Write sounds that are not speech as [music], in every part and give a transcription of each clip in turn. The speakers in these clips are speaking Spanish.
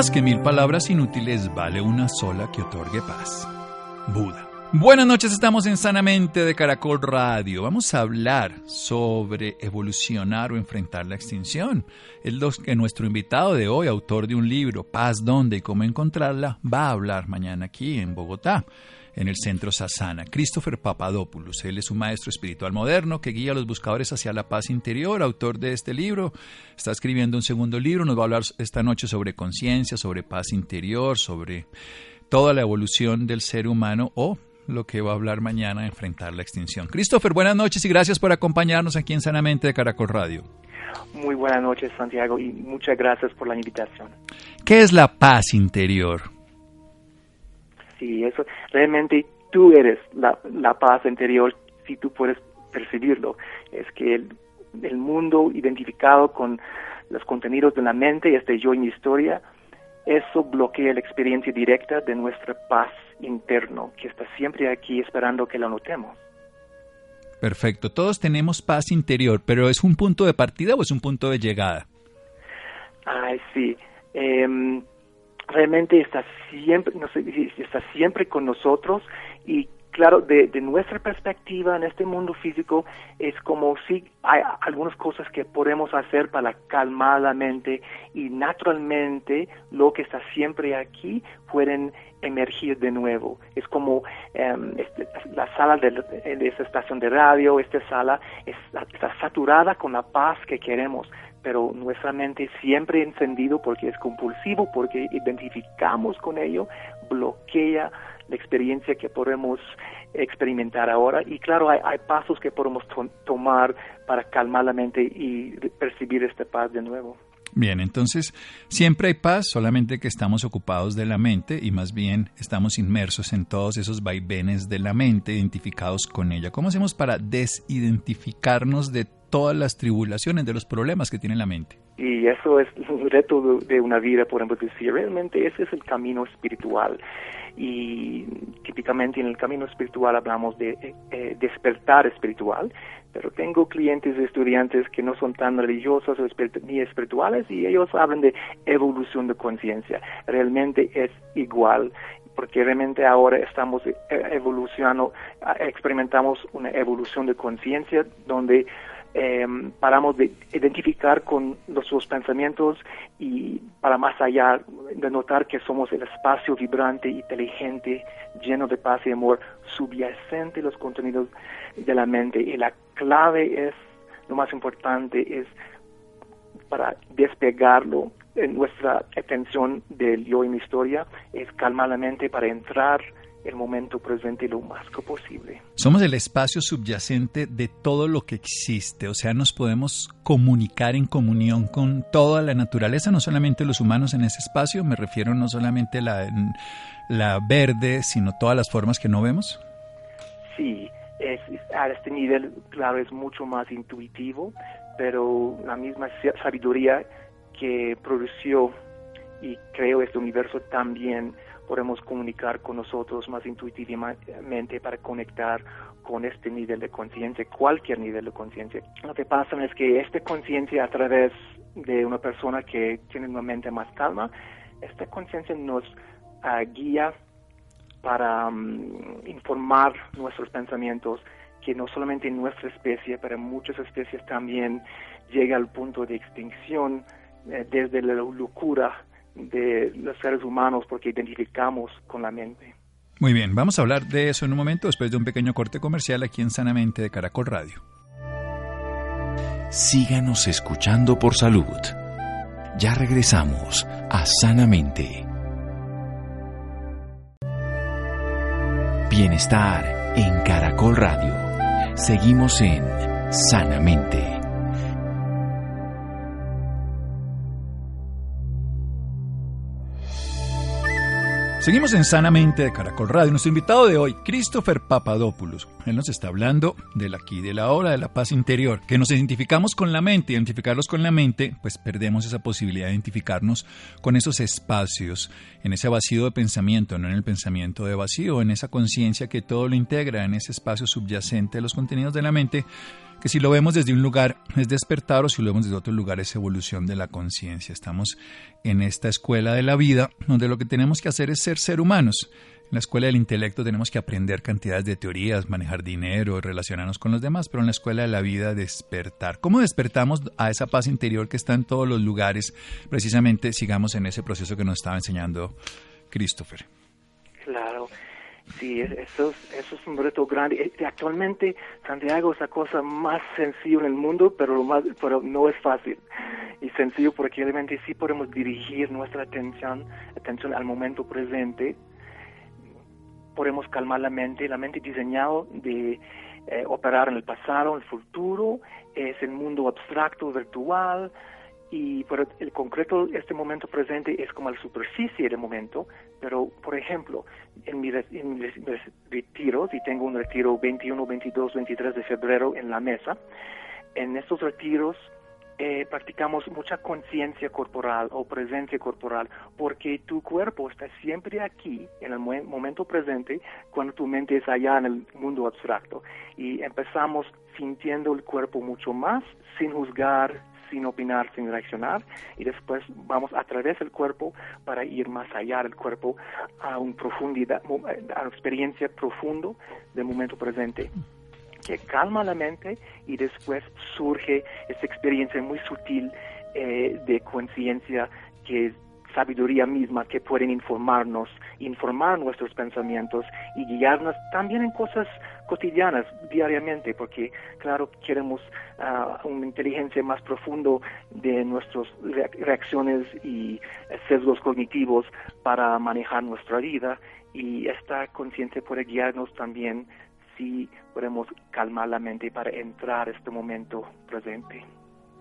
Más que mil palabras inútiles vale una sola que otorgue paz. Buda. Buenas noches, estamos en Sanamente de Caracol Radio. Vamos a hablar sobre evolucionar o enfrentar la extinción. Es lo que nuestro invitado de hoy, autor de un libro, Paz, dónde y cómo encontrarla, va a hablar mañana aquí en Bogotá en el centro Sasana. Christopher Papadopoulos, él es un maestro espiritual moderno que guía a los buscadores hacia la paz interior, autor de este libro. Está escribiendo un segundo libro, nos va a hablar esta noche sobre conciencia, sobre paz interior, sobre toda la evolución del ser humano o lo que va a hablar mañana, enfrentar la extinción. Christopher, buenas noches y gracias por acompañarnos aquí en Sanamente de Caracol Radio. Muy buenas noches, Santiago, y muchas gracias por la invitación. ¿Qué es la paz interior? Sí, eso, realmente tú eres la, la paz interior si tú puedes percibirlo. Es que el, el mundo identificado con los contenidos de la mente, este yo y mi historia, eso bloquea la experiencia directa de nuestra paz interno, que está siempre aquí esperando que la notemos. Perfecto, todos tenemos paz interior, pero ¿es un punto de partida o es un punto de llegada? Ay, sí. Eh, realmente está siempre, no está siempre con nosotros y claro, de, de, nuestra perspectiva en este mundo físico es como si hay algunas cosas que podemos hacer para calmar la mente y naturalmente lo que está siempre aquí pueden emergir de nuevo. Es como um, este, la sala de, de, esta estación de radio, esta sala está saturada con la paz que queremos pero nuestra mente siempre encendido porque es compulsivo, porque identificamos con ello, bloquea la experiencia que podemos experimentar ahora y claro, hay, pasos que podemos to tomar para calmar la mente y percibir esta paz de nuevo. Bien, entonces siempre hay paz, solamente que estamos ocupados de la mente y más bien estamos inmersos en todos esos vaivenes de la mente, identificados con ella. ¿Cómo hacemos para desidentificarnos de todas las tribulaciones, de los problemas que tiene la mente? Y eso es un reto de una vida, podemos decir. Realmente ese es el camino espiritual. Y típicamente en el camino espiritual hablamos de eh, despertar espiritual, pero tengo clientes estudiantes que no son tan religiosos ni espirituales y ellos hablan de evolución de conciencia. Realmente es igual porque realmente ahora estamos evolucionando, experimentamos una evolución de conciencia donde eh, paramos de identificar con nuestros pensamientos y para más allá de notar que somos el espacio vibrante, inteligente, lleno de paz y amor, subyacente los contenidos de la mente. Y la clave es, lo más importante es para despegarlo en nuestra atención del yo y mi historia, es calmar la mente para entrar el momento presente lo más que posible. Somos el espacio subyacente de todo lo que existe, o sea, nos podemos comunicar en comunión con toda la naturaleza, no solamente los humanos en ese espacio, me refiero no solamente a la, la verde, sino todas las formas que no vemos. Sí, es, a este nivel, claro, es mucho más intuitivo, pero la misma sabiduría que produció y creó este universo también podemos comunicar con nosotros más intuitivamente para conectar con este nivel de conciencia, cualquier nivel de conciencia. Lo que pasa es que esta conciencia a través de una persona que tiene una mente más calma, esta conciencia nos ah, guía para mm, informar nuestros pensamientos, que no solamente en nuestra especie, pero en muchas especies también llega al punto de extinción eh, desde la locura de los seres humanos porque identificamos con la mente. Muy bien, vamos a hablar de eso en un momento después de un pequeño corte comercial aquí en Sanamente de Caracol Radio. Síganos escuchando por salud. Ya regresamos a Sanamente. Bienestar en Caracol Radio. Seguimos en Sanamente. Seguimos en Sanamente de Caracol Radio. Nuestro invitado de hoy, Christopher Papadopoulos. Él nos está hablando del aquí, de la hora, de la paz interior. Que nos identificamos con la mente. Identificarlos con la mente, pues perdemos esa posibilidad de identificarnos con esos espacios, en ese vacío de pensamiento, no en el pensamiento de vacío, en esa conciencia que todo lo integra, en ese espacio subyacente de los contenidos de la mente que si lo vemos desde un lugar es despertar o si lo vemos desde otro lugar es evolución de la conciencia. Estamos en esta escuela de la vida donde lo que tenemos que hacer es ser ser humanos. En la escuela del intelecto tenemos que aprender cantidades de teorías, manejar dinero, relacionarnos con los demás, pero en la escuela de la vida despertar. ¿Cómo despertamos a esa paz interior que está en todos los lugares? Precisamente sigamos en ese proceso que nos estaba enseñando Christopher. Claro. Sí, eso, eso es un reto grande. Actualmente Santiago es la cosa más sencilla en el mundo, pero, más, pero no es fácil. Y sencillo porque realmente sí podemos dirigir nuestra atención, atención al momento presente. Podemos calmar la mente. La mente diseñado de eh, operar en el pasado, en el futuro. Es el mundo abstracto, virtual y por el concreto este momento presente es como la superficie del momento, pero por ejemplo, en, mis retiros, y tengo un retiro 21, 22, 23 de febrero en la mesa, en estos retiros eh, practicamos mucha conciencia corporal o presencia corporal, porque tu cuerpo está siempre aquí, en el momento presente, cuando tu mente es allá en el mundo abstracto. Y empezamos sintiendo el cuerpo mucho más, sin juzgar, sin opinar, sin reaccionar, y después vamos a través del cuerpo para ir más allá del cuerpo a una profundidad, a una experiencia profundo del momento presente que calma la mente y después surge esa experiencia muy sutil eh, de conciencia que sabiduría misma que pueden informarnos, informar nuestros pensamientos y guiarnos también en cosas cotidianas, diariamente, porque claro, queremos uh, una inteligencia más profundo de nuestras reacciones y sesgos cognitivos para manejar nuestra vida y esta conciencia puede guiarnos también si podemos calmar la mente para entrar a este momento presente.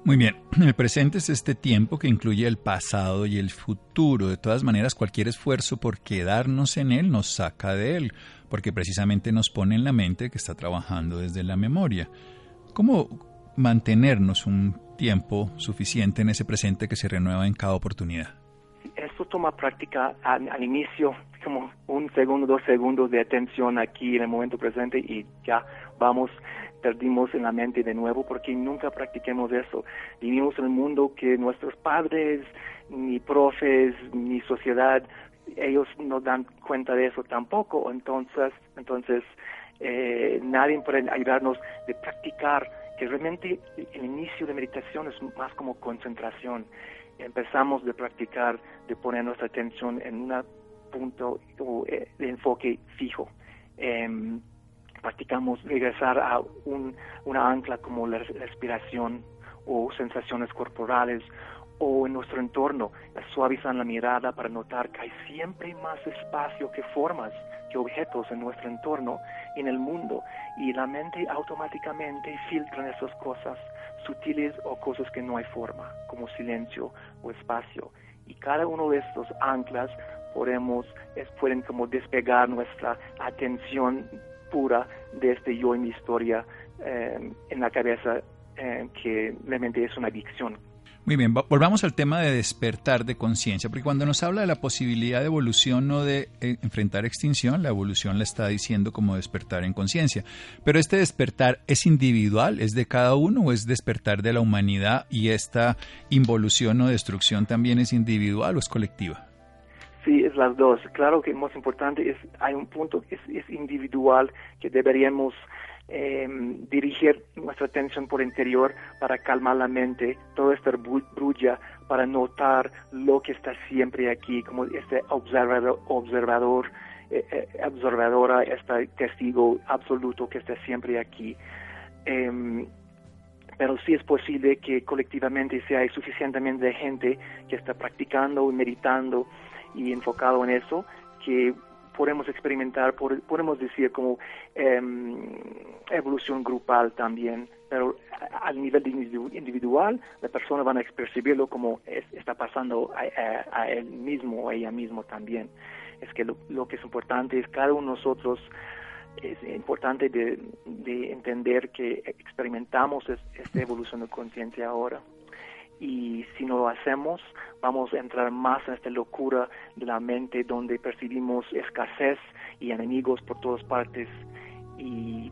Muy bien, [clears throat] el presente es este tiempo que incluye el pasado y el futuro. De todas maneras, cualquier esfuerzo por quedarnos en él nos saca de él, porque precisamente nos pone en la mente que está trabajando desde la memoria. ¿Cómo mantenernos un tiempo suficiente en ese presente que se renueva en cada oportunidad? Esto toma práctica al, al inicio, como un segundo, dos segundos de atención aquí en el momento presente y ya vamos perdimos en la mente de nuevo porque nunca practiquemos eso. Vivimos en un mundo que nuestros padres, ni profes, ni sociedad, ellos no dan cuenta de eso tampoco. Entonces, entonces eh, nadie puede ayudarnos de practicar, que realmente el inicio de meditación es más como concentración. Empezamos de practicar, de poner nuestra atención en un punto eh, de enfoque fijo. Em, practicamos regresar a un, una ancla como la respiración o sensaciones corporales o en nuestro entorno, suavizan la mirada para notar que hay siempre más espacio que formas, que objetos en nuestro entorno en el mundo, y la mente automáticamente filtra esas cosas sutiles o cosas que no hay forma, como silencio o espacio. Y cada uno de estos anclas podemos, es, pueden como despegar nuestra atención pura de este yo y mi historia eh, en la cabeza eh, que realmente es una adicción. Muy bien, volvamos al tema de despertar de conciencia, porque cuando nos habla de la posibilidad de evolución, no de eh, enfrentar extinción, la evolución la está diciendo como despertar en conciencia. Pero este despertar es individual, es de cada uno o es despertar de la humanidad y esta involución o destrucción también es individual o es colectiva. Sí, es las dos. Claro que lo más importante es, hay un punto que es individual que deberíamos eh, dirigir nuestra atención por interior para calmar la mente, toda esta brulla para notar lo que está siempre aquí, como este observador, observador eh, eh, observadora, este testigo absoluto que está siempre aquí. Em, pero sí es posible que colectivamente sea suficientemente gente que está practicando y meditando y enfocado en eso, que podemos experimentar, podemos decir como em, evolución grupal también, pero al nivel individual, la persona van a percibirlo como está pasando a, él mismo o a ella mismo también. Es que lo, que es importante es cada uno de nosotros es importante de, entender que experimentamos esta evolución de conciencia ahora y si no lo hacemos vamos a entrar más en esta locura de la mente donde percibimos escasez y enemigos por todas partes y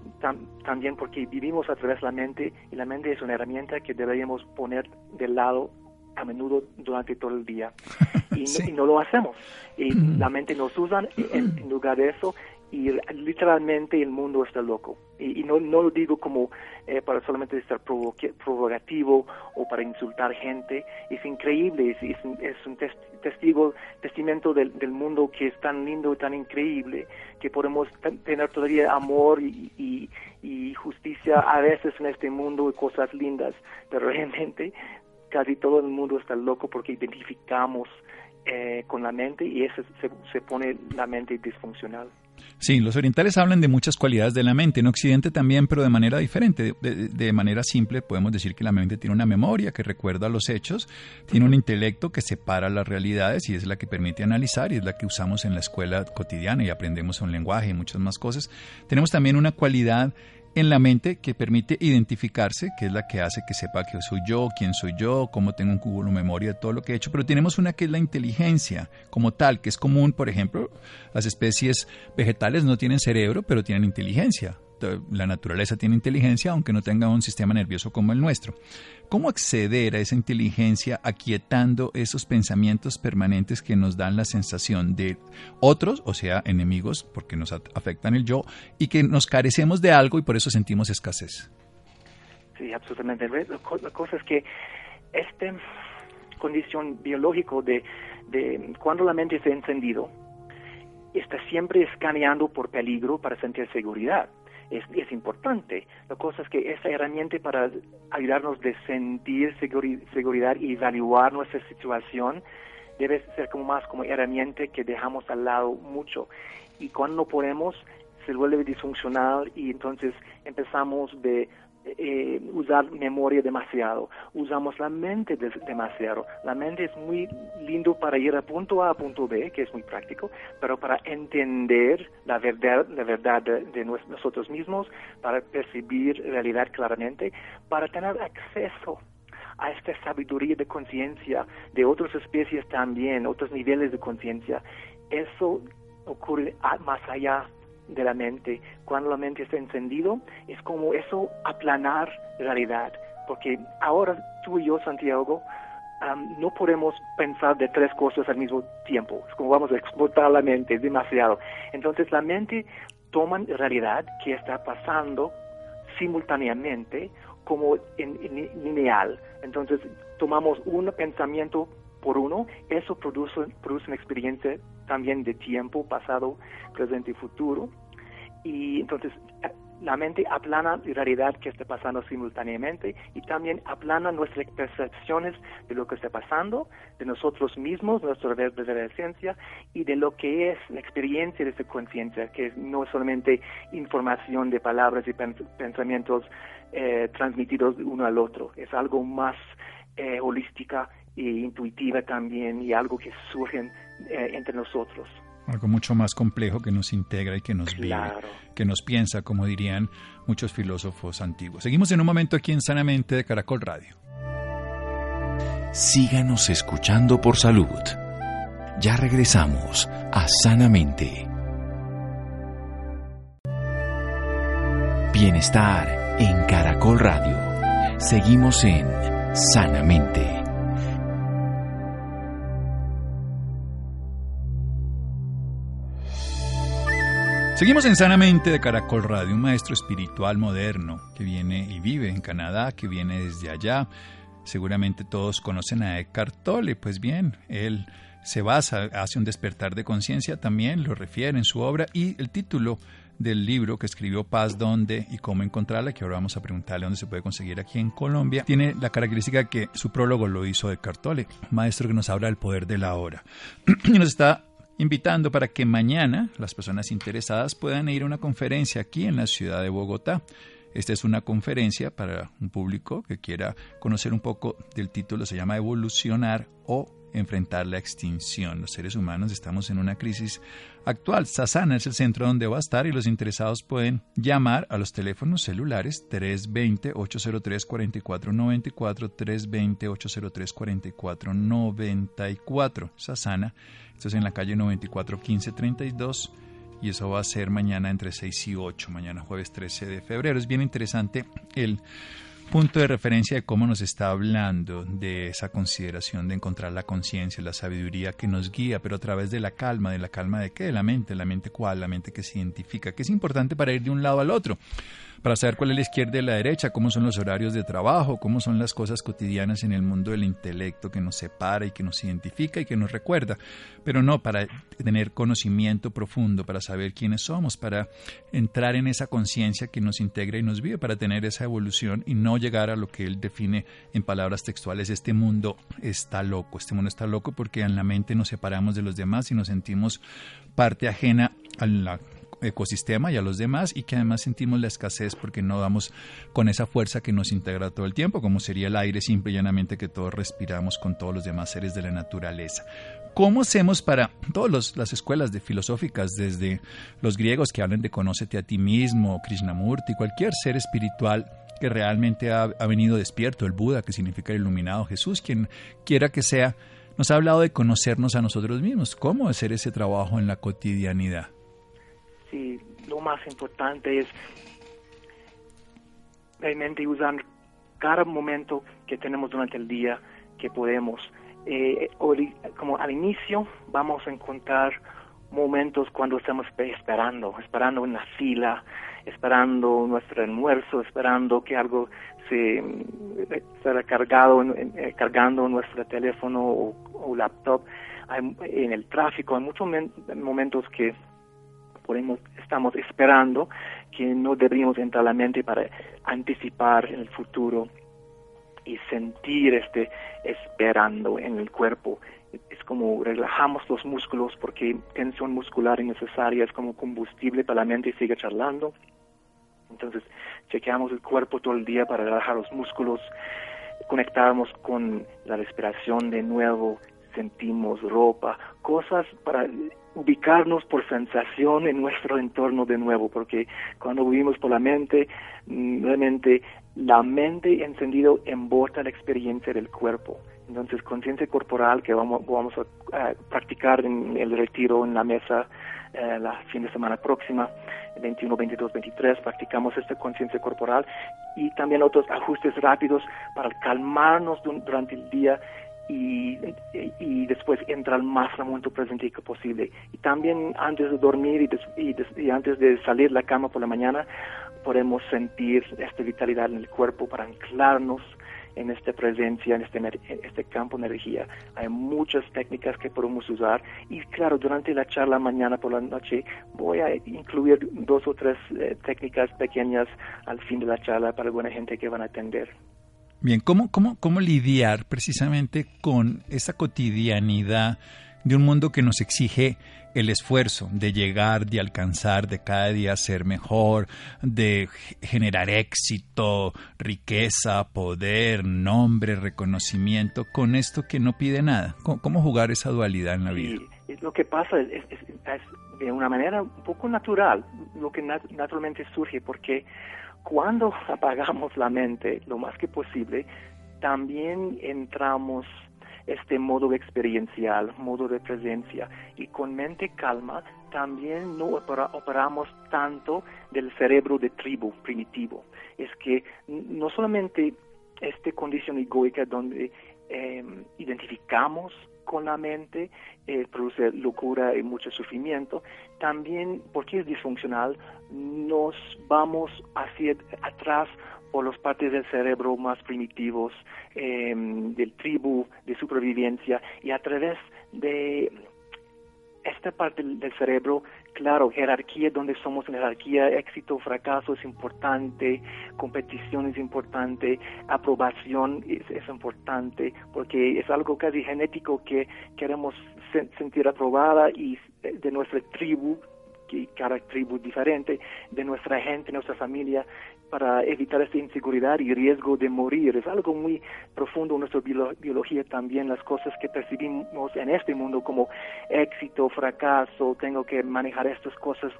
también porque vivimos a través de la mente y la mente es una herramienta que deberíamos poner de lado a menudo durante todo el día. [laughs] Y, no, lo hacemos. Y la mente nos usa en lugar de eso y literalmente el mundo está loco. Y, no, no lo digo como eh, para solamente estar provocativo o para insultar gente. Es increíble, es, es, un testigo, testamento del, del, mundo que es tan lindo y tan increíble que podemos tener todavía amor y, y, y justicia a veces en este mundo y cosas lindas, pero [laughs] realmente casi todo el mundo está loco porque identificamos eh, con la mente y eso se, se pone la mente disfuncional. Sí, los orientales hablan de muchas cualidades de la mente, en Occidente también, pero de manera diferente. De, manera simple podemos decir que la mente tiene una memoria que recuerda los hechos, tiene un intelecto que separa las realidades y es la que permite analizar y es la que usamos en la escuela cotidiana y aprendemos un lenguaje y muchas más cosas. Tenemos también una cualidad en la mente que permite identificarse, que es la que hace que sepa que soy yo, quién soy yo, cómo tengo un cubo de memoria todo lo que he hecho, pero tenemos una que es la inteligencia como tal, que es común, por ejemplo, las especies vegetales no tienen cerebro, pero tienen inteligencia la naturaleza tiene inteligencia aunque no tenga un sistema nervioso como el nuestro. ¿Cómo acceder a esa inteligencia aquietando esos pensamientos permanentes que nos dan la sensación de otros, o sea, enemigos, porque nos afectan el yo, y que nos carecemos de algo y por eso sentimos escasez? Sí, absolutamente. La cosa es que esta condición biológica de, de cuando la mente está encendido, está siempre escaneando por peligro para sentir seguridad es, es importante. La cosa es que esa herramienta para ayudarnos de sentir seguridad y evaluar nuestra situación debe ser como más como herramienta que dejamos al lado mucho. Y cuando no podemos, se vuelve disfuncional y entonces empezamos de eh, usar memoria demasiado, usamos la mente demasiado. La mente es muy lindo para ir a punto A a punto B, que es muy práctico, pero para entender la verdad, la verdad de, nosotros mismos, para percibir realidad claramente, para tener acceso a esta sabiduría de conciencia de otras especies también, otros niveles de conciencia, eso ocurre más allá de la mente. Cuando la mente está encendido, es como eso aplanar la realidad. Porque ahora tú y yo, Santiago, no podemos pensar de tres cosas al mismo tiempo. Es como vamos a explotar la mente demasiado. Entonces la mente toma realidad que está pasando simultáneamente como en, lineal. Entonces tomamos un pensamiento por uno, eso produce, produce una experiencia también de tiempo pasado, presente y futuro. Y entonces eh, la mente aplana la realidad que está pasando simultáneamente y también aplana nuestras percepciones de lo que está pasando, de nosotros mismos, nuestra verdadera esencia y de lo que es la experiencia de esa conciencia, que no es solamente información de palabras y pensamientos eh, transmitidos uno al otro, es algo más eh, holística e intuitiva también y algo que surge entre nosotros. Algo mucho más complejo que nos integra y que nos vive, que nos piensa, como dirían muchos filósofos antiguos. Seguimos en un momento aquí en Sanamente de Caracol Radio. Síganos escuchando por salud. Ya regresamos a Sanamente. Bienestar en Caracol Radio. Seguimos en Sanamente. Seguimos en Sanamente de Caracol Radio, un maestro espiritual moderno que viene y vive en Canadá, que viene desde allá. Seguramente todos conocen a Eckhart Tolle, pues bien, él se basa, hace un despertar de conciencia también, lo refiere en su obra y el título del libro que escribió Paz Dónde y cómo encontrarla, que ahora vamos a preguntarle dónde se puede conseguir aquí en Colombia, tiene la característica que su prólogo lo hizo de Tolle, maestro que nos habla del poder de la hora. [clears throat] y nos está invitando para que mañana las personas interesadas puedan ir a una conferencia aquí en la ciudad de Bogotá. Esta es una conferencia para un público que quiera conocer un poco del título, se llama Evolucionar o enfrentar la extinción. Los seres humanos estamos en una crisis actual. Sasana es el centro donde va a estar y los interesados pueden llamar a los teléfonos celulares 320-803-4494, 320-803-4494. Sasana esto es en la calle 94 32 y eso va a ser mañana entre 6 y 8, mañana jueves 13 de febrero. Es bien interesante el punto de referencia de cómo nos está hablando de esa consideración de encontrar la conciencia, la sabiduría que nos guía, pero a través de la calma, de la calma de qué, de la mente, la mente cuál, la mente que se identifica, que es importante para ir de un lado al otro para saber cuál es la izquierda y la derecha, cómo son los horarios de trabajo, cómo son las cosas cotidianas en el mundo del intelecto que nos separa y que nos identifica y que nos recuerda, pero no para tener conocimiento profundo, para saber quiénes somos, para entrar en esa conciencia que nos integra y nos vive, para tener esa evolución y no llegar a lo que él define en palabras textuales, este mundo está loco, este mundo está loco porque en la mente nos separamos de los demás y nos sentimos parte ajena a la ecosistema y a los demás y que además sentimos la escasez porque no damos con esa fuerza que nos integra todo el tiempo, como sería el aire simple y llanamente que todos respiramos con todos los demás seres de la naturaleza. ¿Cómo hacemos para todas las escuelas de filosóficas, desde los griegos que hablan de conócete a ti mismo, Krishnamurti, cualquier ser espiritual que realmente ha, ha venido despierto, el Buda, que significa el iluminado, Jesús, quien quiera que sea, nos ha hablado de conocernos a nosotros mismos, cómo hacer ese trabajo en la cotidianidad. Sí, lo más importante es realmente usar cada momento que tenemos durante el día que podemos. Eh, como al inicio vamos a encontrar momentos cuando estamos esperando, esperando en la fila, esperando nuestro almuerzo, esperando que algo se cargado, eh, cargando nuestro teléfono o, o laptop. en el tráfico hay muchos momentos que podemos, estamos esperando, que no deberíamos entrar a la mente para anticipar el futuro y sentir este esperando en el cuerpo. Es como relajamos los músculos porque tensión muscular innecesaria es como combustible para la mente y sigue charlando. Entonces, chequeamos el cuerpo todo el día para relajar los músculos, conectamos con la respiración de nuevo, sentimos ropa, cosas para ubicarnos por sensación en nuestro entorno de nuevo, porque cuando vivimos por la mente, mm, realmente la mente encendido embota la experiencia del cuerpo. Entonces, conciencia corporal que vamos, vamos a, practicar en el retiro en la mesa eh, la fin de semana próxima, 21, 22, 23, practicamos esta conciencia corporal y también otros ajustes rápidos para calmarnos durante el día y, y, después entrar más momento presente posible. Y también antes de dormir y, y, antes de salir de la cama por la mañana, podemos sentir esta vitalidad en el cuerpo para anclarnos en esta presencia, en este, este campo de energía. Hay muchas técnicas que podemos usar y claro, durante la charla mañana por la noche voy a incluir dos o tres eh, técnicas pequeñas al fin de la charla para alguna gente que van a atender. Bien, ¿cómo, cómo, cómo lidiar precisamente con esa cotidianidad de un mundo que nos exige el esfuerzo de llegar, de alcanzar, de cada día ser mejor, de generar éxito, riqueza, poder, nombre, reconocimiento, con esto que no pide nada? ¿Cómo, jugar esa dualidad en la vida? lo que pasa es, es de una manera un poco natural, lo que naturalmente surge, porque cuando [laughs] apagamos la mente lo más que posible, también entramos este modo experiencial, modo de presencia, y con mente calma también no operamos tanto del cerebro de tribu primitivo. Es que no solamente esta condición egoica donde em, identificamos con la mente, eh, produce locura y mucho sufrimiento, también porque es disfuncional, nos vamos hacia atrás por las partes del cerebro más primitivos, em, del tribu, de supervivencia, y a través de esta parte del cerebro, claro, jerarquía, donde somos en jerarquía, éxito, fracaso es importante, competición es importante, aprobación es, importante, porque es algo casi genético que queremos sentir aprobada y de nuestra tribu, que cada tribu diferente, de nuestra gente, nuestra familia, para evitar esta inseguridad y riesgo de morir. Es algo muy profundo en nuestra biología también, las cosas que percibimos en este mundo como éxito, fracaso, tengo que manejar estas cosas,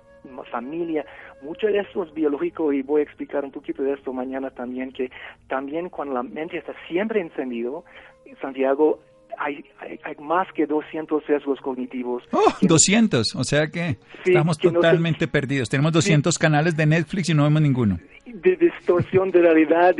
familia, mucho de eso es biológico y voy a explicar un poquito de esto mañana también, que también cuando la mente está siempre encendido, Santiago, hay, hay, más que 200 sesgos cognitivos. ¡Oh! 200, o sea que estamos totalmente perdidos. Tenemos 200 canales de Netflix y no vemos ninguno. De distorsión de realidad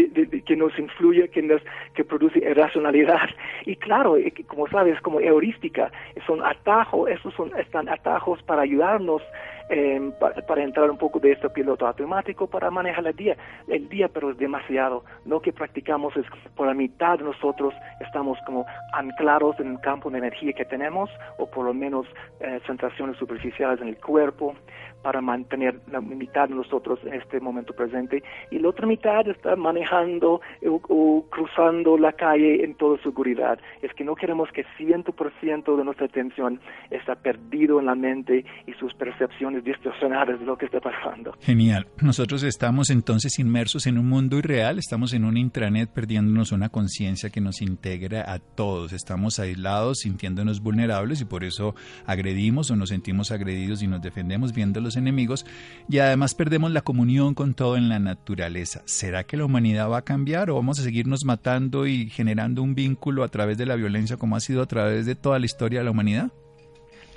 que nos influye, que, nos, que produce irracionalidad. Y claro, eh, como sabes, como heurística, son atajos, esos son, están atajos para ayudarnos eh, para, entrar un poco de este piloto automático para manejar el día, el día, pero es demasiado. Lo que practicamos es por la mitad de nosotros estamos como anclados en el campo de energía que tenemos, o por lo menos eh, sensaciones superficiales en el cuerpo, para mantener la mitad de nosotros en este momento presente, y la otra mitad está manejando o, cruzando la calle en toda seguridad. Es que no queremos que 100% de nuestra atención está perdido en la mente y sus percepciones distorsionadas de lo que está pasando. Genial. Nosotros estamos entonces inmersos en un mundo irreal, estamos en un intranet perdiéndonos una conciencia que nos integra a todos. Estamos aislados, sintiéndonos vulnerables y por eso agredimos o nos sentimos agredidos y nos defendemos viendo enemigos y además perdemos la comunión con todo en la naturaleza. ¿Será que la humanidad va a cambiar o vamos a seguirnos matando y generando un vínculo a través de la violencia como ha sido a través de toda la historia de la humanidad?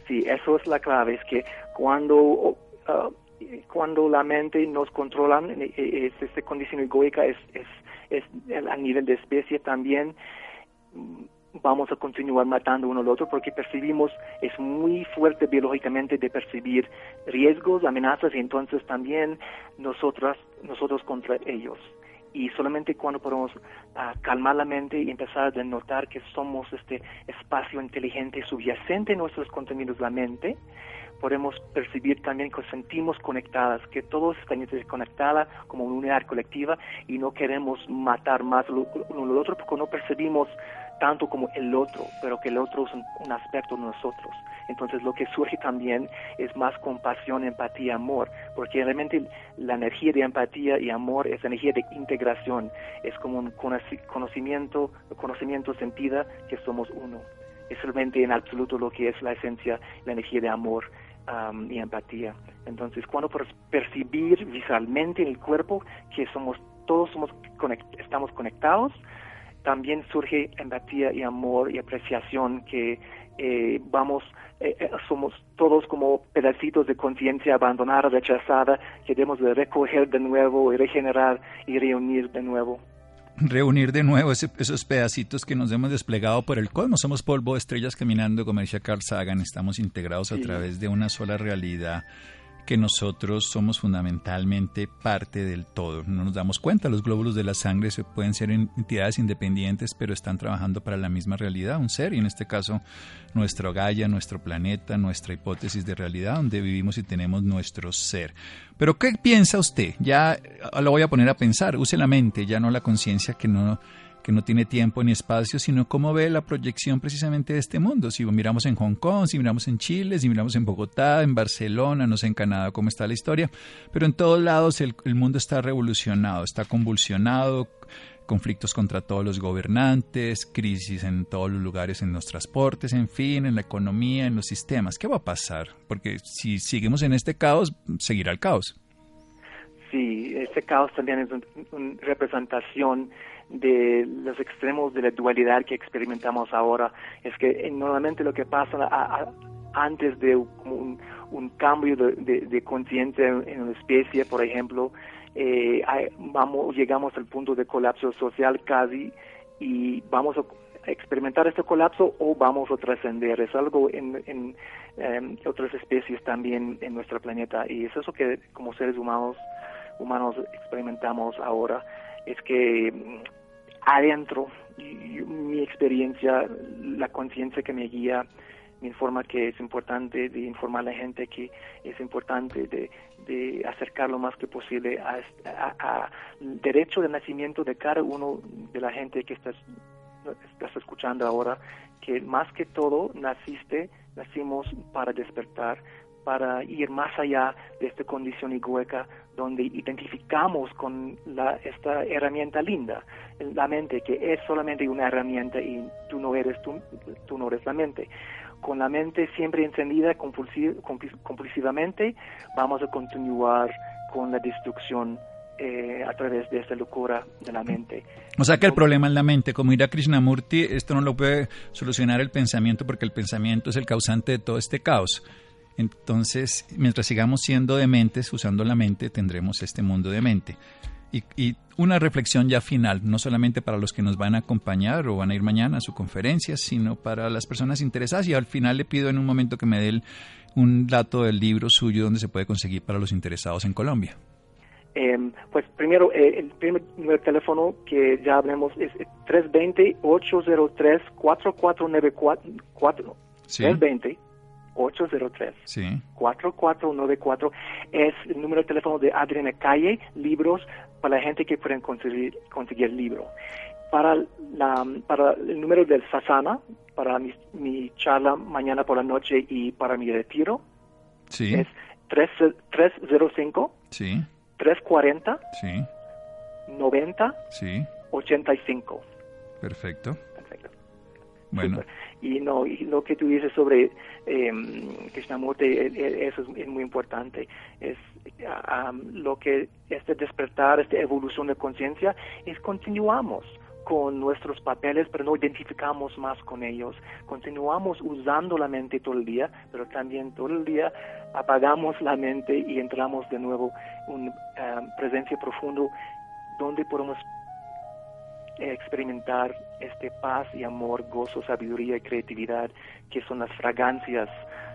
Sí, eso es la clave, es que cuando, ah, cuando la mente nos controla, eh, eh, es, esta condición egoica es, es, es a nivel de especie también vamos a continuar matando uno al otro porque percibimos, es muy fuerte biológicamente de percibir riesgos, amenazas y entonces también nosotras, nosotros contra ellos. Y solamente cuando podemos ah, calmar la mente y empezar a notar que somos este espacio inteligente subyacente en nuestros contenidos, la mente, podemos percibir también que sentimos conectadas, que todos están conectadas como una unidad colectiva y no queremos matar más uno al otro porque no percibimos tanto como el otro, pero que el otro es un, aspecto de nosotros. Entonces lo que surge también es más compasión, empatía, amor, porque realmente la energía de empatía y amor es energía de integración, es como un conocimiento, conocimiento sentida que somos uno. Es realmente en absoluto lo que es la esencia, la energía de amor y empatía. Entonces, cuando percibir visualmente en el cuerpo que somos todos somos estamos conectados, también surge empatía y amor y apreciación que eh, vamos, eh, eh, somos todos como pedacitos de conciencia abandonada, rechazada, que debemos de recoger de nuevo y regenerar y reunir de nuevo. Reunir de nuevo esos pedacitos que nos hemos desplegado por el cosmos. Somos polvo estrellas caminando, como decía Carl Sagan, estamos integrados a través de una sola realidad que nosotros somos fundamentalmente parte del todo. No nos damos cuenta, los glóbulos de la sangre pueden ser entidades independientes, pero están trabajando para la misma realidad, un ser, y en este caso nuestro Gaia, nuestro planeta, nuestra hipótesis de realidad, donde vivimos y tenemos nuestro ser. Pero ¿qué piensa usted? Ya lo voy a poner a pensar, use la mente, ya no la conciencia que no que no tiene tiempo ni espacio, sino cómo ve la proyección precisamente de este mundo. Si miramos en Hong Kong, si miramos en Chile, si miramos en Bogotá, en Barcelona, no sé en Canadá cómo está la historia, pero en todos lados el, mundo está revolucionado, está convulsionado, conflictos contra todos los gobernantes, crisis en todos los lugares, en los transportes, en fin, en la economía, en los sistemas. ¿Qué va a pasar? Porque si seguimos en este caos, seguirá el caos. Sí, este caos también es una representación de los extremos de la dualidad que experimentamos ahora. Es que eh, normalmente lo que pasa antes de un, cambio de, conciencia en, una especie, por ejemplo, eh, vamos, llegamos al punto de colapso social casi y vamos a experimentar este colapso o vamos a trascender. Es algo en, en em, otras especies también en nuestro planeta y es eso que como seres humanos humanos experimentamos ahora. Es que adentro mi experiencia, la conciencia que me guía, me informa que es importante de informar a la gente que es importante de, acercar lo más que posible a, derecho de nacimiento de cada uno de la gente que estás, estás escuchando ahora, que más que todo naciste, nacimos para despertar, para ir más allá de esta condición egoica donde identificamos con la, esta herramienta linda, la mente, que es solamente una herramienta y tú no eres, tú, tú no eres la mente. Con la mente siempre encendida compulsivamente, vamos a continuar con la destrucción eh, a través de esta locura de la mente. O sea que el problema es la mente, como dirá Krishnamurti, esto no lo puede solucionar el pensamiento porque el pensamiento es el causante de todo este caos. Entonces, mientras sigamos siendo dementes, usando la mente, tendremos este mundo de mente. Y, una reflexión ya final, no solamente para los que nos van a acompañar o van a ir mañana a su conferencia, sino para las personas interesadas. Y al final le pido en un momento que me dé un dato del libro suyo donde se puede conseguir para los interesados en Colombia. Em, pues primero, eh, el primer número de teléfono que ya hablemos es 320-803-4494. Sí. 320 803 sí. 4494 es el número de teléfono de Adriana Calle, libros para la gente que pueden conseguir, conseguir libro. Para, la, para el número del Sasana, para mi, mi, charla mañana por la noche y para mi retiro, sí. es 3, 305 sí. 340 sí. 90 sí. 85. Perfecto. Perfecto. Bueno. Y, no, y lo que tú dices sobre eh, Krishnamurti, e, e, eso es, muy importante. Es lo que este despertar, esta evolución de conciencia, es continuamos con nuestros papeles, pero no identificamos más con ellos. Continuamos usando la mente todo el día, pero también todo el día apagamos la mente y entramos de nuevo en una presencia profunda donde podemos experimentar este paz y amor, gozo, sabiduría y creatividad que son las fragancias,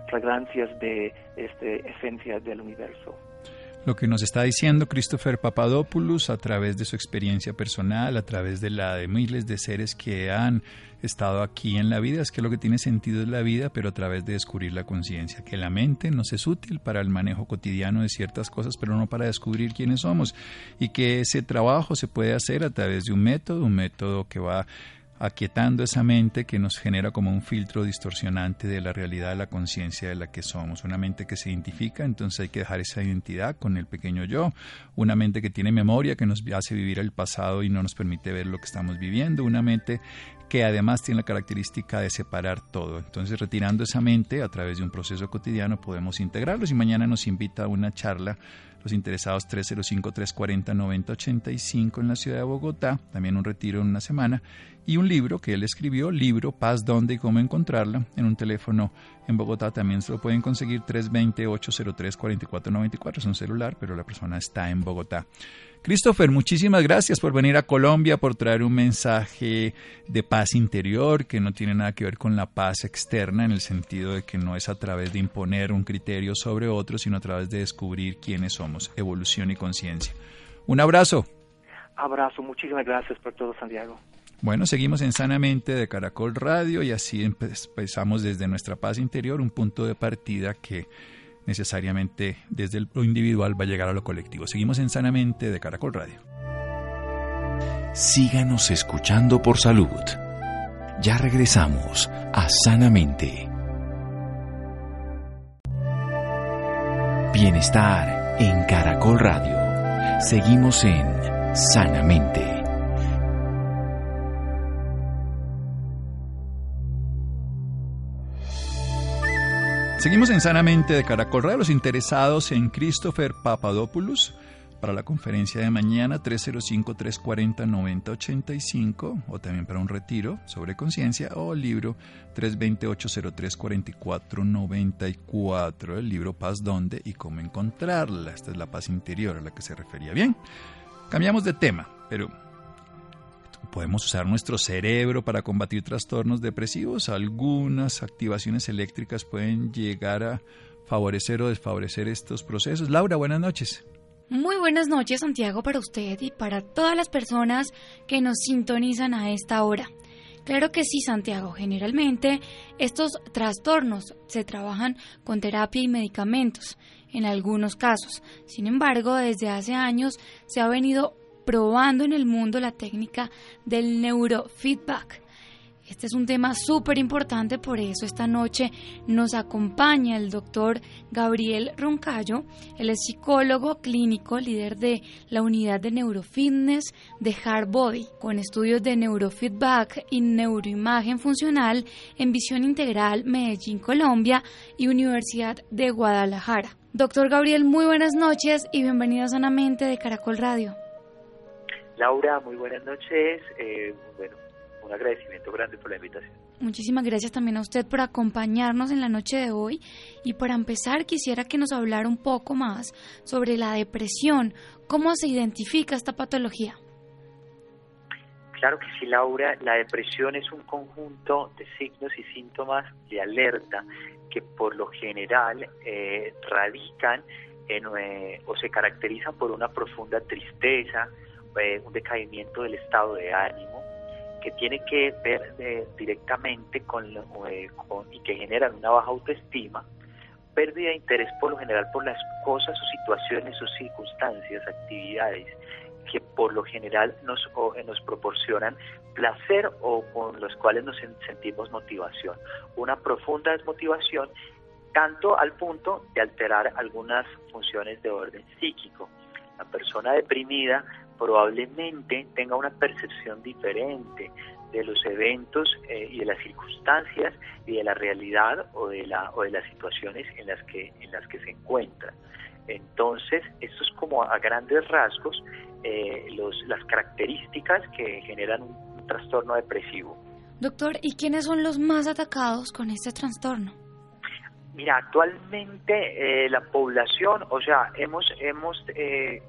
fragancias de esta esencia del universo. Lo que nos está diciendo Christopher Papadopoulos a través de su experiencia personal, a través de la de miles de seres que han estado aquí en la vida, es que lo que tiene sentido es la vida, pero a través de descubrir la conciencia, que la mente nos es útil para el manejo cotidiano de ciertas cosas, pero no para descubrir quiénes somos, y que ese trabajo se puede hacer a través de un método, un método que va aquietando esa mente que nos genera como un filtro distorsionante de la realidad de la conciencia de la que somos. Una mente que se identifica, entonces hay que dejar esa identidad con el pequeño yo. Una mente que tiene memoria, que nos hace vivir el pasado y no nos permite ver lo que estamos viviendo. Una mente que además tiene la característica de separar todo. Entonces, retirando esa mente a través de un proceso cotidiano podemos integrarlos y mañana nos invita a una charla los interesados 305-340-9085 en la ciudad de Bogotá, también un retiro en una semana, y un libro que él escribió, libro Paz, dónde y cómo encontrarla, en un teléfono en Bogotá. También se lo pueden conseguir 320-803-4494, es un celular, pero la persona está en Bogotá. Christopher, muchísimas gracias por venir a Colombia, por traer un mensaje de paz interior que no tiene nada que ver con la paz externa, en el sentido de que no es a través de imponer un criterio sobre otro, sino a través de descubrir quiénes somos, evolución y conciencia. Un abrazo. Abrazo, muchísimas gracias por todo, Santiago. Bueno, seguimos en Sanamente de Caracol Radio y así empezamos desde nuestra paz interior un punto de partida que necesariamente desde lo individual va a llegar a lo colectivo. Seguimos en Sanamente de Caracol Radio. Síganos escuchando por salud. Ya regresamos a Sanamente. Bienestar en Caracol Radio. Seguimos en Sanamente. Seguimos en Sanamente de Caracol Radio. Los interesados en Christopher Papadopoulos para la conferencia de mañana 305-340-9085 o también para un retiro sobre conciencia o el libro 328-0344-94, el libro Paz Dónde y cómo encontrarla. Esta es la paz interior a la que se refería. Bien, cambiamos de tema, pero podemos usar nuestro cerebro para combatir trastornos depresivos. Algunas activaciones eléctricas pueden llegar a favorecer o desfavorecer estos procesos. Laura, buenas noches. Muy buenas noches, Santiago, para usted y para todas las personas que nos sintonizan a esta hora. Claro que sí, Santiago. Generalmente estos trastornos se trabajan con terapia y medicamentos en algunos casos. Sin embargo, desde hace años se ha venido probando en el mundo la técnica del neurofeedback este es un tema súper importante, por eso esta noche nos acompaña el doctor Gabriel Roncayo. Él es psicólogo clínico, líder de la unidad de neurofitness de Hard Body, con estudios de neurofeedback y neuroimagen funcional en Visión Integral Medellín, Colombia y Universidad de Guadalajara. Doctor Gabriel, muy buenas noches y bienvenido Sanamente de Caracol Radio. Laura, muy buenas noches. Eh, bueno, un agradecimiento grande por la invitación. Muchísimas gracias también a usted por acompañarnos en la noche de hoy. Y para empezar, quisiera que nos hablara un poco más sobre la depresión. ¿Cómo se identifica esta patología? Claro que sí, Laura. La depresión es un conjunto de signos y síntomas de alerta que por lo general eh, radican eh, o se caracterizan por una profunda tristeza, eh, un decaimiento del estado de ánimo, que tiene que ver eh, directamente eh, con, y que generan una baja autoestima, pérdida de interés por lo general por las cosas o situaciones o circunstancias, actividades que por lo general nos, eh, nos proporcionan placer o con los cuales nos sentimos motivación. Una profunda desmotivación tanto al punto de alterar algunas funciones de orden psíquico. La persona deprimida probablemente tenga una percepción diferente de los eventos eh, y de las circunstancias y de la realidad o de la o de las situaciones en las que en las que se encuentra. Entonces esto es como a grandes rasgos eh, los, las características que generan un, trastorno depresivo. Doctor y quiénes son los más atacados con este trastorno mira actualmente eh, la población o sea hemos hemos eh,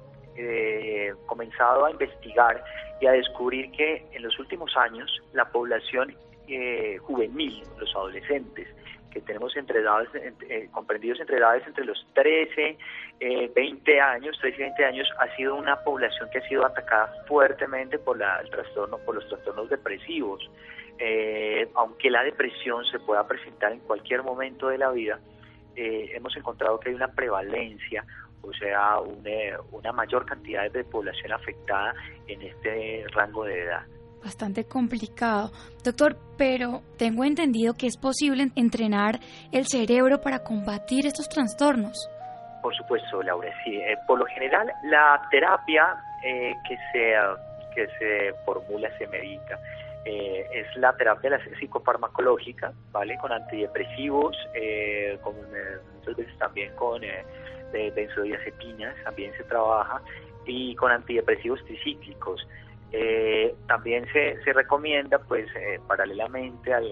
comenzado a investigar y a descubrir que en los últimos años la población eh, juvenil, los adolescentes, que tenemos entre edades, eh, comprendidos entre edades entre los 13, 20 años, 13 y 20 años, ha sido una población que ha sido atacada fuertemente por la, el trastorno, por los trastornos depresivos. aunque la depresión se pueda presentar en cualquier momento de la vida, hemos encontrado que hay una prevalencia, o sea, una, mayor cantidad de población afectada en este rango de edad bastante complicado. Doctor, pero tengo entendido que es posible entrenar el cerebro para combatir estos trastornos. Por supuesto, Laura, sí. Eh, por lo general, la terapia eh, que, se, que se formula, se medica, eh, es la terapia la psicofarmacológica, ¿vale? Con antidepresivos, con, muchas veces también con de benzodiazepinas, también se trabaja, y con antidepresivos tricíclicos. Eh, también se, se, recomienda, pues, eh, paralelamente al,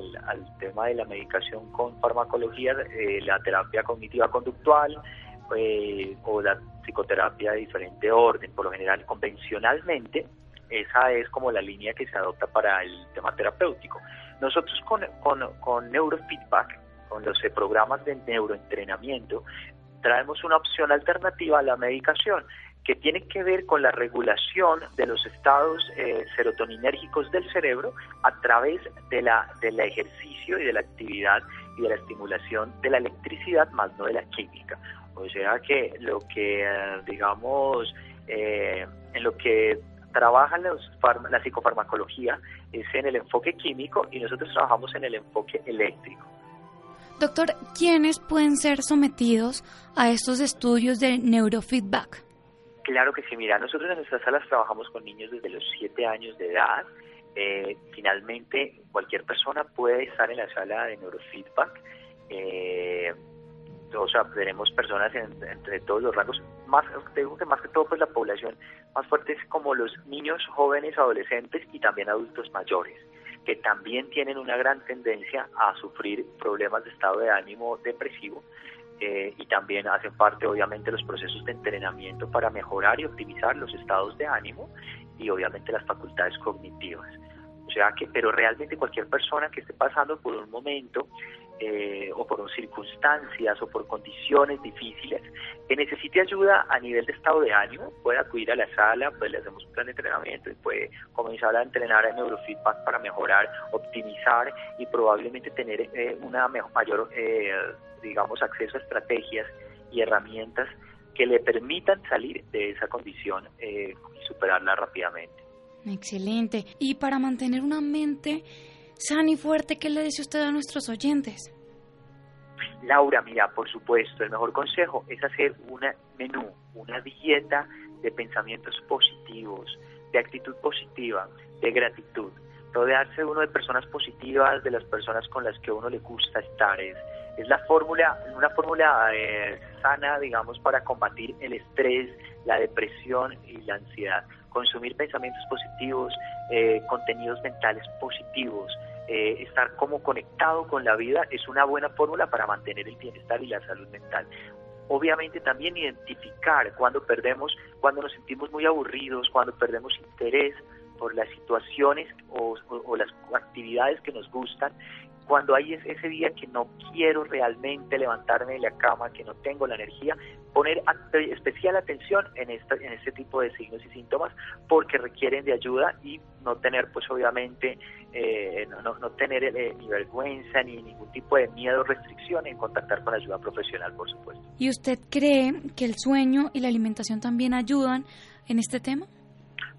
tema de la medicación con farmacología, eh, la terapia cognitiva conductual o la psicoterapia de diferente orden. Por lo general, convencionalmente, esa es como la línea que se adopta para el tema terapéutico. Nosotros con, con, con neurofeedback, con los programas de neuroentrenamiento, traemos una opción alternativa a la medicación que tiene que ver con la regulación de los estados eh, serotoninérgicos del cerebro a través de la, del ejercicio y de la actividad y de la estimulación de la electricidad, más no de la química. O sea que lo que, eh, digamos, eh, en lo que trabaja los la psicofarmacología es en el enfoque químico y nosotros trabajamos en el enfoque eléctrico. Doctor, ¿quiénes pueden ser sometidos a estos estudios de neurofeedback? Claro que sí, mira, nosotros en nuestras salas trabajamos con niños desde los 7 años de edad. Eh, finalmente, cualquier persona puede estar en la sala de neurofeedback. Eh, o sea, tenemos personas entre todos los rangos, más, digo que más que todo pues la población más fuerte es como los niños, jóvenes, adolescentes y también adultos mayores que también tienen una gran tendencia a sufrir problemas de estado de ánimo depresivo eh, y también hacen parte obviamente los procesos de entrenamiento para mejorar y optimizar los estados de ánimo y obviamente las facultades cognitivas. Sea que, pero realmente cualquier persona que esté pasando por un momento eh, o por circunstancias o por condiciones difíciles, que necesite ayuda a nivel de estado de ánimo, puede acudir a la sala, pues le hacemos un plan de entrenamiento y puede comenzar a entrenar en neurofeedback para mejorar, optimizar y probablemente tener eh, una mayor, eh, digamos, acceso a estrategias y herramientas que le permitan salir de esa condición y superarla rápidamente. Excelente. Y para mantener una mente sana y fuerte, ¿qué le dice usted a nuestros oyentes? Laura, mira, por supuesto, el mejor consejo es hacer un menú, una dieta de pensamientos positivos, de actitud positiva, de gratitud. Rodearse uno de personas positivas, de las personas con las que uno le gusta estar. Es, es la fórmula, una fórmula eh, sana, digamos, para combatir el estrés, la depresión y la ansiedad consumir pensamientos positivos, eh, contenidos mentales positivos, eh, estar como conectado con la vida es una buena fórmula para mantener el bienestar y la salud mental. Obviamente también identificar cuando perdemos, cuando nos sentimos muy aburridos, cuando perdemos interés por las situaciones o, o las actividades que nos gustan cuando hay ese día que no quiero realmente levantarme de la cama, que no tengo la energía, poner especial atención en, esta, en este tipo de signos y síntomas porque requieren de ayuda y no tener pues obviamente eh, no, tener eh, ni vergüenza ni ningún tipo de miedo o restricción en contactar con ayuda profesional por supuesto. ¿Y usted cree que el sueño y la alimentación también ayudan en este tema?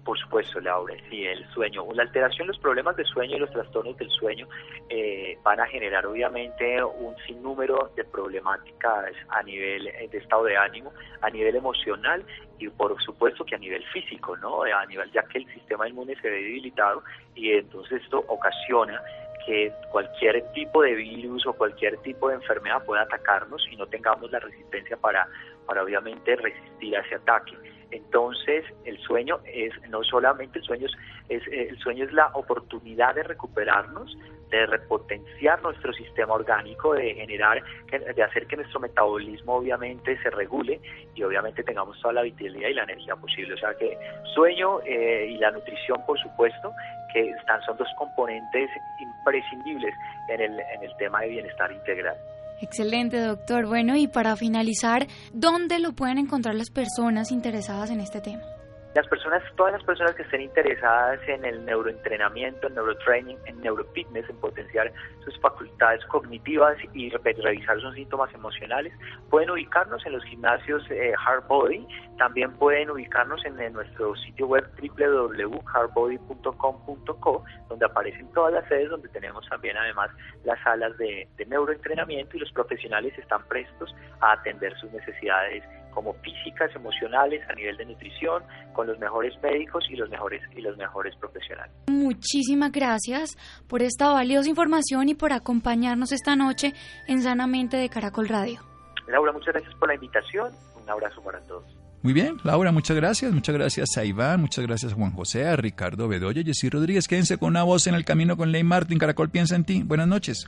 Por supuesto, Laura, sí, el sueño. La alteración, los problemas de sueño y los trastornos del sueño eh, van a generar obviamente un sinnúmero de problemáticas a nivel eh, de estado de ánimo, a nivel emocional y por supuesto que a nivel físico, ¿no? A nivel ya que el sistema inmune se ve debilitado y entonces esto ocasiona que cualquier tipo de virus o cualquier tipo de enfermedad pueda atacarnos y no tengamos la resistencia para, para obviamente resistir a ese ataque. Entonces, el sueño es no solamente el sueño es, el sueño es la oportunidad de recuperarnos, de repotenciar nuestro sistema orgánico, de generar, de hacer que nuestro metabolismo obviamente se regule y obviamente tengamos toda la vitalidad y la energía posible. O sea que sueño eh, y la nutrición, por supuesto, que están, son dos componentes imprescindibles en el, en el tema de bienestar integral. Excelente, doctor. Bueno, y para finalizar, ¿dónde lo pueden encontrar las personas interesadas en este tema? Las personas, todas las personas que estén interesadas en el neuroentrenamiento, en neurotraining, en neurofitness, en potenciar sus facultades cognitivas y revisar sus síntomas emocionales, pueden ubicarnos en los gimnasios eh, Body, también pueden ubicarnos en, nuestro sitio web www.hardbody.com.co, donde aparecen todas las sedes, donde tenemos también además las salas de neuroentrenamiento y los profesionales están prestos a atender sus necesidades como físicas, emocionales, a nivel de nutrición, con los mejores médicos y los mejores y los mejores profesionales. Muchísimas gracias por esta valiosa información y por acompañarnos esta noche en Sanamente de Caracol Radio. Laura, muchas gracias por la invitación. Un abrazo para todos. Muy bien, Laura, muchas gracias. Muchas gracias a Iván, muchas gracias a Juan José, a Ricardo Bedoya, Jessy Rodríguez. Quédense con una voz en el camino con Ley Martin. Caracol piensa en ti. Buenas noches.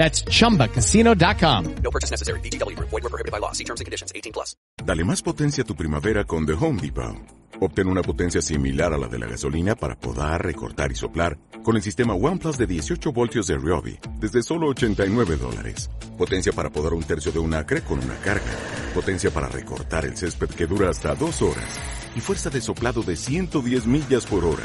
That's chumbacasino.com. No purchase necessary. BGW. Void were prohibited by law. See terms and conditions 18 plus. Dale más potencia a tu primavera con The Home Depot. Obtén una potencia similar a la de la gasolina para podar, recortar y soplar con el sistema OnePlus de 18 voltios de Ryobi desde solo 89 dólares. Potencia para podar un tercio de un acre con una carga. Potencia para recortar el césped que dura hasta dos horas. Y fuerza de soplado de 110 millas por hora.